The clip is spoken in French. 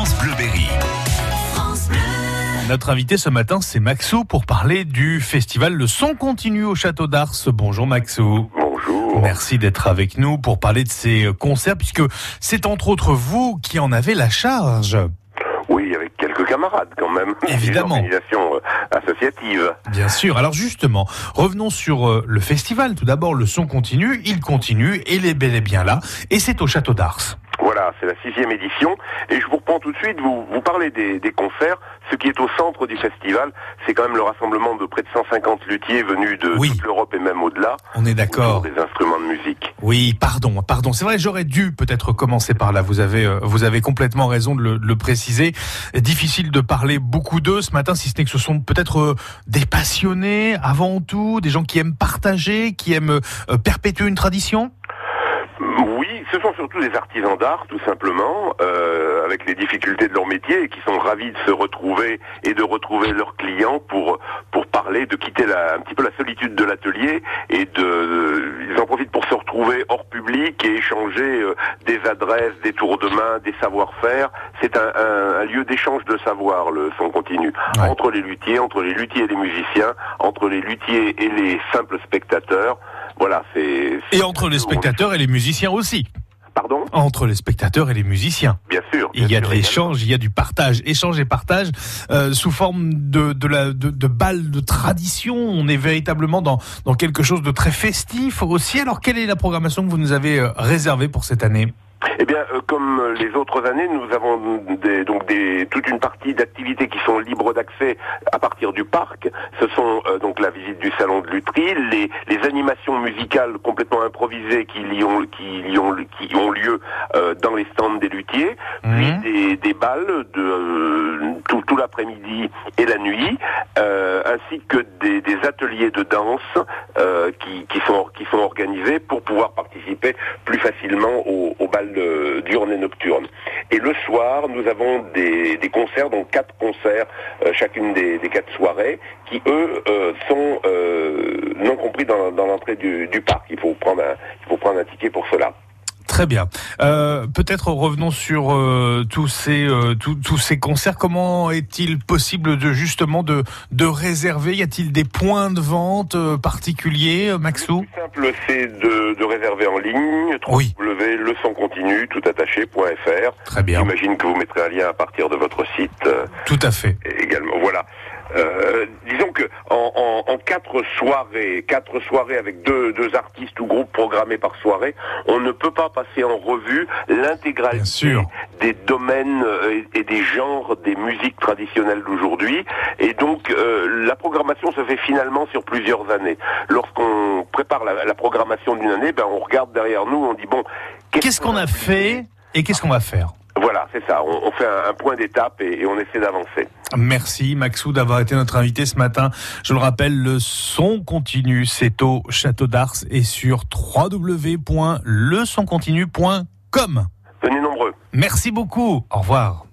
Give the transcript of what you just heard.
France Bleuberry. Notre invité ce matin, c'est Maxou pour parler du festival Le Son Continu au Château d'Ars. Bonjour Maxou. Bonjour. Merci d'être avec nous pour parler de ces concerts, puisque c'est entre autres vous qui en avez la charge. Oui, avec quelques camarades quand même. Évidemment. Une organisation euh, associative. Bien sûr. Alors justement, revenons sur euh, le festival. Tout d'abord, le son continue, il continue, et il est bel et bien là, et c'est au Château d'Ars. Voilà, c'est la sixième édition. Et je vous reprends tout de suite, vous, vous parlez des, des concerts. Ce qui est au centre du festival, c'est quand même le rassemblement de près de 150 luthiers venus de Oui. toute l'Europe et même au-delà. On est d'accord. Des instruments de musique. Oui, pardon, pardon. C'est vrai, j'aurais dû peut-être commencer par là. Vous avez, euh, vous avez complètement raison de le, de le préciser. Difficile de parler beaucoup d'eux ce matin, si ce n'est que ce sont peut-être euh, des passionnés avant tout, des gens qui aiment partager, qui aiment euh, perpétuer une tradition? Ce sont surtout des artisans d'art, tout simplement, euh, avec les difficultés de leur métier, et qui sont ravis de se retrouver et de retrouver leurs clients pour pour parler, de quitter la, un petit peu la solitude de l'atelier et de, ils en profitent pour se retrouver hors public et échanger euh, des adresses, des tours de main, des savoir-faire. C'est un, un- un lieu d'échange de savoir, le son continu, Ouais. entre les luthiers, entre les luthiers et les musiciens, entre les luthiers et les simples spectateurs. Voilà, c'est. Et entre les spectateurs et les musiciens aussi. Pardon Entre les spectateurs et les musiciens. Bien sûr. Il y a de l'échange, il y a du partage, échange et partage euh, sous forme de de la de, de balles de tradition. On est véritablement dans dans quelque chose de très festif aussi. Alors quelle est la programmation que vous nous avez euh, réservée pour cette année? Eh bien, euh, comme les autres années, nous avons des, donc des, toute une partie d'activités qui sont libres d'accès à partir du parc. Ce sont euh, donc la visite du salon de lutherie, les, les animations musicales complètement improvisées qui y ont, qui y ont, qui ont lieu euh, dans les stands des luthiers, puis Mhm. des, des balles de euh, tout, tout l'après-midi et la nuit, euh, ainsi que des, des ateliers de danse euh, qui, qui sont qui sont organisés pour pouvoir participer plus facilement aux, balles diurnes et nocturnes. Et le soir, nous avons des, concerts, donc quatre concerts euh, chacune des, quatre soirées, qui eux euh, sont euh, non compris dans, l'entrée du, parc. Il faut prendre un ticket pour cela. Très bien. Euh, Peut-être revenons sur euh, tous ces euh, tous, tous ces concerts. Comment est-il possible de justement de de réserver? Y a-t-il des points de vente euh, particuliers, euh, Le Maxou plus simple, c'est de, de réserver en ligne, Oui. www.leçoncontinue, tout attaché.fr. Très bien. J'imagine que vous mettrez un lien à partir de votre site euh, Tout à fait. également. Voilà. Euh, disons que en, en- en quatre soirées, quatre soirées avec deux, deux artistes ou groupes programmés par soirée, on ne peut pas passer en revue l'intégralité des domaines euh, et, et des genres des musiques traditionnelles d'aujourd'hui. Et donc euh, la programmation se fait finalement sur plusieurs années. Lorsqu'on prépare la, la programmation d'une année, ben on regarde derrière nous, on dit bon, Qu'est-ce qu'on a fait et qu'est-ce qu'on va faire? C'est ça. On, on fait un, un point d'étape et, et on essaie d'avancer. Merci Maxou d'avoir été notre invité ce matin. Je le rappelle, le son continue, c'est au Château d'Ars et sur www.lesoncontinue.com. Venez nombreux. Merci beaucoup. Au revoir.